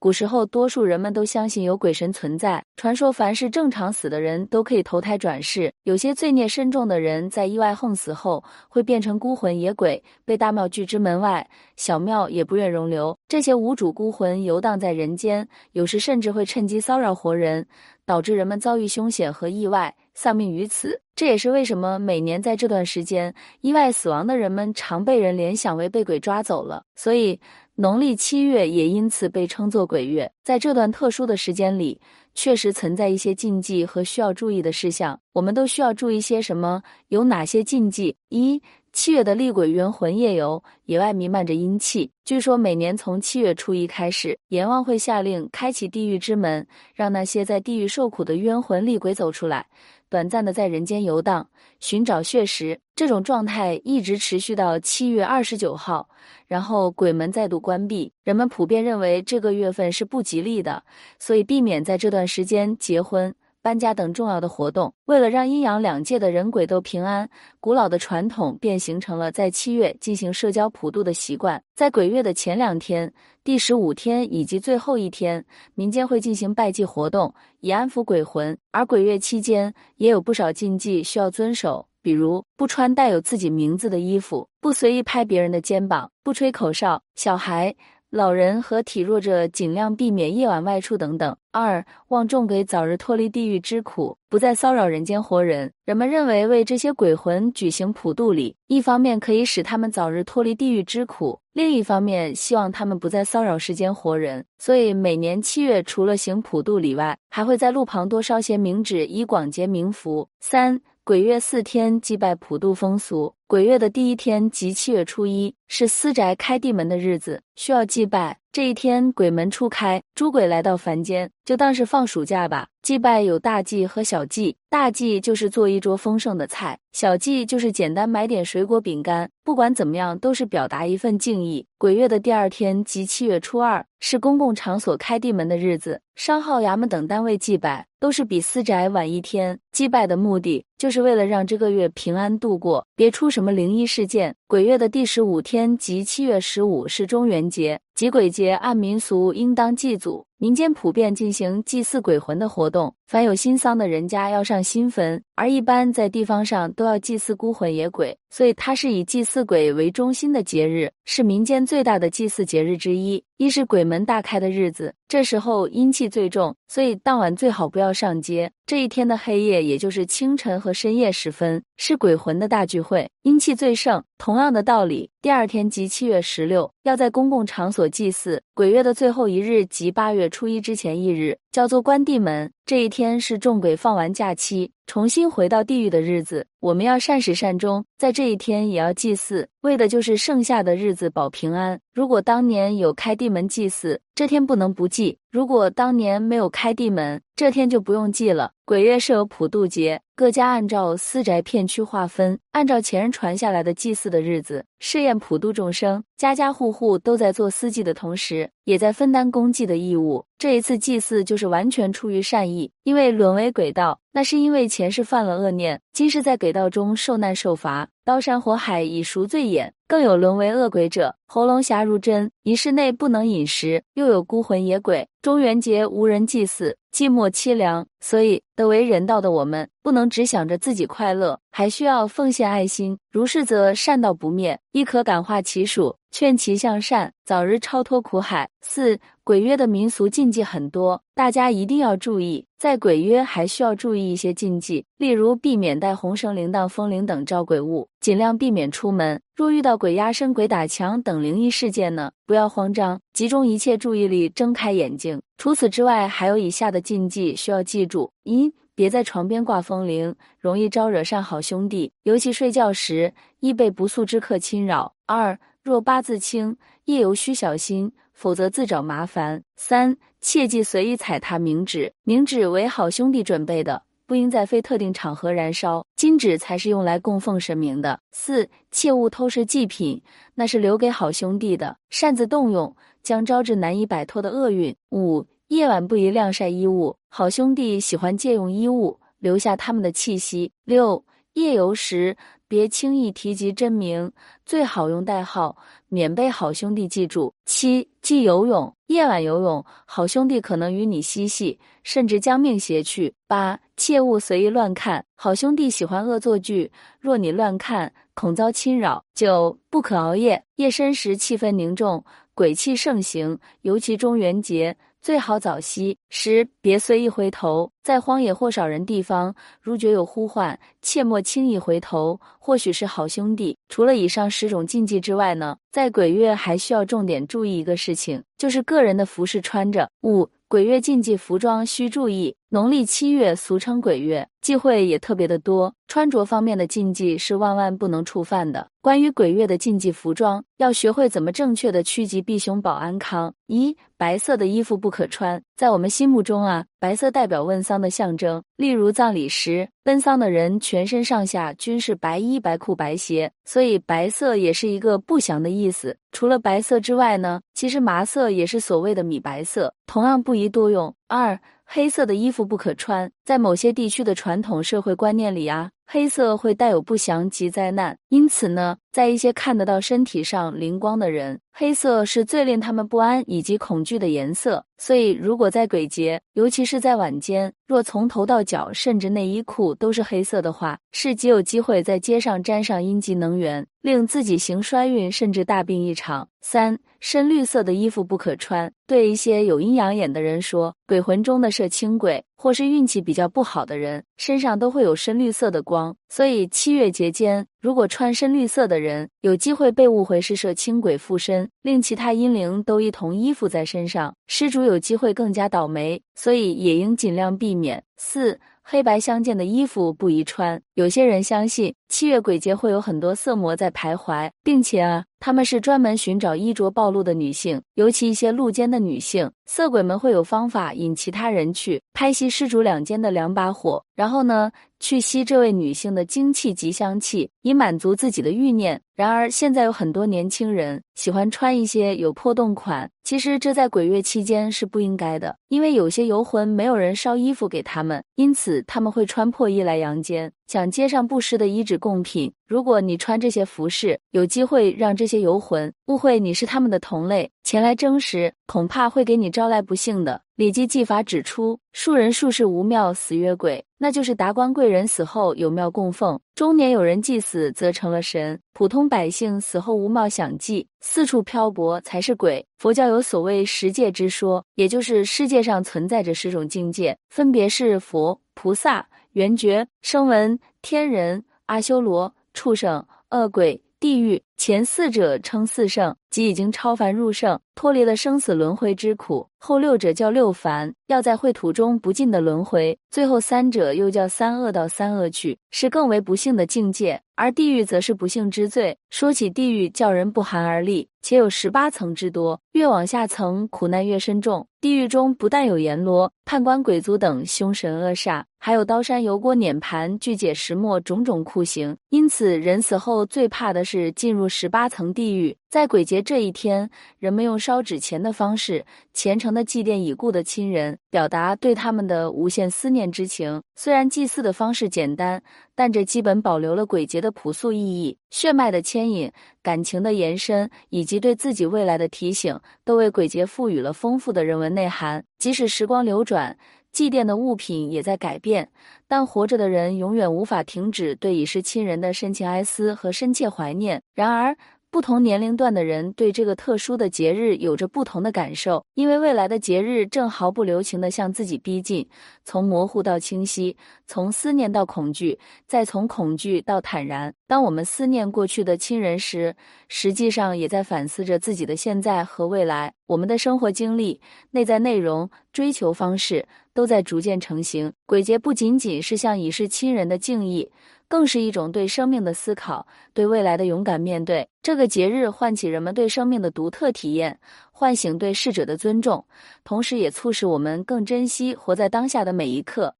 古时候，多数人们都相信有鬼神存在。传说，凡是正常死的人都可以投胎转世。有些罪孽深重的人，在意外横死后，会变成孤魂野鬼，被大庙拒之门外，小庙也不愿容留。这些无主孤魂游荡在人间，有时甚至会趁机骚扰活人，导致人们遭遇凶险和意外，丧命于此。这也是为什么每年在这段时间，意外死亡的人们常被人联想为被鬼抓走了。所以。农历七月也因此被称作鬼月，在这段特殊的时间里，确实存在一些禁忌和需要注意的事项。我们都需要注意些什么？有哪些禁忌？一、七月的厉鬼冤魂夜游，野外弥漫着阴气。据说每年从七月初一开始，阎王会下令开启地狱之门，让那些在地狱受苦的冤魂厉鬼走出来。短暂的在人间游荡，寻找血食，这种状态一直持续到七月二十九号，然后鬼门再度关闭。人们普遍认为这个月份是不吉利的，所以避免在这段时间结婚。搬家等重要的活动，为了让阴阳两界的人鬼都平安，古老的传统便形成了在七月进行社交普渡的习惯。在鬼月的前两天、第十五天以及最后一天，民间会进行拜祭活动，以安抚鬼魂。而鬼月期间也有不少禁忌需要遵守，比如不穿带有自己名字的衣服，不随意拍别人的肩膀，不吹口哨，小孩。老人和体弱者尽量避免夜晚外出等等。二，望众鬼早日脱离地狱之苦，不再骚扰人间活人。人们认为为这些鬼魂举行普渡礼，一方面可以使他们早日脱离地狱之苦，另一方面希望他们不再骚扰世间活人。所以每年七月除了行普渡礼外，还会在路旁多烧些冥纸，以广结冥福。三。鬼月四天祭拜普渡风俗。鬼月的第一天即七月初一，是私宅开地门的日子，需要祭拜。这一天鬼门初开，诸鬼来到凡间，就当是放暑假吧。祭拜有大祭和小祭，大祭就是做一桌丰盛的菜，小祭就是简单买点水果饼干。不管怎么样，都是表达一份敬意。鬼月的第二天即七月初二，是公共场所开地门的日子，商号、衙门等单位祭拜都是比私宅晚一天。祭拜的目的就是为了让这个月平安度过，别出什什么灵异事件。鬼月的第十五天即七月十五是中元节，即鬼节按民俗应当祭祖。民间普遍进行祭祀鬼魂的活动，凡有新丧的人家要上新坟，而一般在地方上都要祭祀孤魂野鬼，所以它是以祭祀鬼为中心的节日，是民间最大的祭祀节日之一。一是鬼门大开的日子，这时候阴气最重，所以当晚最好不要上街。这一天的黑夜，也就是清晨和深夜时分，是鬼魂的大聚会，阴气最盛。同样的道理，第二天即七月十六，要在公共场所祭祀。鬼月的最后一日即八月初一之前一日，叫做关帝门。这一天是众鬼放完假期，重新回到地狱的日子。我们要善始善终，在这一天也要祭祀，为的就是剩下的日子保平安。如果当年有开地门祭祀，这天不能不祭；如果当年没有开地门，这天就不用祭了。鬼月设有普渡节，各家按照私宅片区划分，按照前人传下来的祭祀的日子试验普渡众生。家家户户都在做私祭的同时，也在分担公祭的义务。这一次祭祀就是完全出于善意，因为沦为鬼道，那是因为前世犯了恶念，今世在鬼道中受难受罚，刀山火海以赎罪也。更有沦为恶鬼者，喉咙狭如针，一室内不能饮食；又有孤魂野鬼。中元节无人祭祀，寂寞凄凉，所以得为人道的我们，不能只想着自己快乐，还需要奉献爱心。如是，则善道不灭，亦可感化其属，劝其向善，早日超脱苦海。四鬼约的民俗禁忌很多，大家一定要注意。在鬼约还需要注意一些禁忌，例如避免带红绳铃铛、风铃等招鬼物，尽量避免出门。若遇到鬼压身、鬼打墙等灵异事件呢，不要慌张，集中一切注意力，睁开眼睛。除此之外，还有以下的禁忌需要记住：一、别在床边挂风铃，容易招惹上好兄弟，尤其睡觉时易被不速之客侵扰；二、若八字轻，夜游需小心，否则自找麻烦；三。切忌随意踩踏冥纸，冥纸为好兄弟准备的，不应在非特定场合燃烧。金纸才是用来供奉神明的。四，切勿偷食祭品，那是留给好兄弟的，擅自动用将招致难以摆脱的厄运。五，夜晚不宜晾晒衣物，好兄弟喜欢借用衣物留下他们的气息。六，夜游时别轻易提及真名，最好用代号，免被好兄弟记住。七，忌游泳，夜晚游泳，好兄弟可能与你嬉戏，甚至将命携去。八，切勿随意乱看，好兄弟喜欢恶作剧，若你乱看，恐遭侵扰。九，不可熬夜，夜深时气氛凝重，鬼气盛行，尤其中元节。最好早息。十，别随意回头，在荒野或少人地方，如觉有呼唤，切莫轻易回头，或许是好兄弟。除了以上十种禁忌之外呢，在鬼月还需要重点注意一个事情，就是个人的服饰穿着。五，鬼月禁忌服装需注意。农历七月俗称鬼月，忌讳也特别的多，穿着方面的禁忌是万万不能触犯的。关于鬼月的禁忌服装，要学会怎么正确的趋吉避凶保安康。一，白色的衣服不可穿，在我们心目中啊，白色代表问丧的象征。例如葬礼时，奔丧的人全身上下均是白衣白裤白鞋，所以白色也是一个不祥的意思。除了白色之外呢，其实麻色也是所谓的米白色，同样不宜多用。二。黑色的衣服不可穿，在某些地区的传统社会观念里啊，黑色会带有不祥及灾难，因此呢，在一些看得到身体上灵光的人，黑色是最令他们不安以及恐惧的颜色。所以，如果在鬼节，尤其是在晚间，若从头到脚，甚至内衣裤都是黑色的话，是极有机会在街上沾上阴极能源，令自己行衰运，甚至大病一场。三。深绿色的衣服不可穿。对一些有阴阳眼的人说，鬼魂中的摄青鬼，或是运气比较不好的人，身上都会有深绿色的光。所以七月节间，如果穿深绿色的人，有机会被误会是摄轻鬼附身，令其他阴灵都一同依附在身上，施主有机会更加倒霉。所以也应尽量避免。四。黑白相间的衣服不宜穿。有些人相信七月鬼节会有很多色魔在徘徊，并且啊，他们是专门寻找衣着暴露的女性，尤其一些露肩的女性。色鬼们会有方法引其他人去拍熄施主两肩的两把火，然后呢，去吸这位女性的精气及香气，以满足自己的欲念。然而，现在有很多年轻人喜欢穿一些有破洞款，其实这在鬼月期间是不应该的，因为有些游魂没有人烧衣服给他们，因此他们会穿破衣来阳间。想街上布施的衣纸贡品，如果你穿这些服饰，有机会让这些游魂误会你是他们的同类，前来争食，恐怕会给你招来不幸的。《礼记纪法》指出，庶人术士无庙，死曰鬼，那就是达官贵人死后有庙供奉，中年有人祭死则成了神，普通百姓死后无庙享祭，四处漂泊才是鬼。佛教有所谓十界之说，也就是世界上存在着十种境界，分别是佛、菩萨。缘觉、声闻、天人、阿修罗、畜生、恶鬼、地狱，前四者称四圣，即已经超凡入圣，脱离了生死轮回之苦；后六者叫六凡，要在秽土中不尽的轮回；最后三者又叫三恶道三恶趣，是更为不幸的境界。而地狱则是不幸之最。说起地狱，叫人不寒而栗，且有十八层之多，越往下层苦难越深重。地狱中不但有阎罗、判官、鬼卒等凶神恶煞，还有刀山油锅、碾盘、锯解石磨种种酷刑。因此，人死后最怕的是进入十八层地狱。在鬼节这一天，人们用烧纸钱的方式，虔诚的祭奠已故的亲人，表达对他们的无限思念之情。虽然祭祀的方式简单，但这基本保留了鬼节的朴素意义。血脉的牵引、感情的延伸，以及对自己未来的提醒，都为鬼节赋予了丰富的人文内涵。即使时光流转，祭奠的物品也在改变，但活着的人永远无法停止对已逝亲人的深情哀思和深切怀念。然而，不同年龄段的人对这个特殊的节日有着不同的感受，因为未来的节日正毫不留情地向自己逼近，从模糊到清晰，从思念到恐惧，再从恐惧到坦然。当我们思念过去的亲人时，实际上也在反思着自己的现在和未来。我们的生活经历、内在内容、追求方式都在逐渐成型。鬼节不仅仅是向已逝亲人的敬意。更是一种对生命的思考，对未来的勇敢面对。这个节日唤起人们对生命的独特体验，唤醒对逝者的尊重，同时也促使我们更珍惜活在当下的每一刻。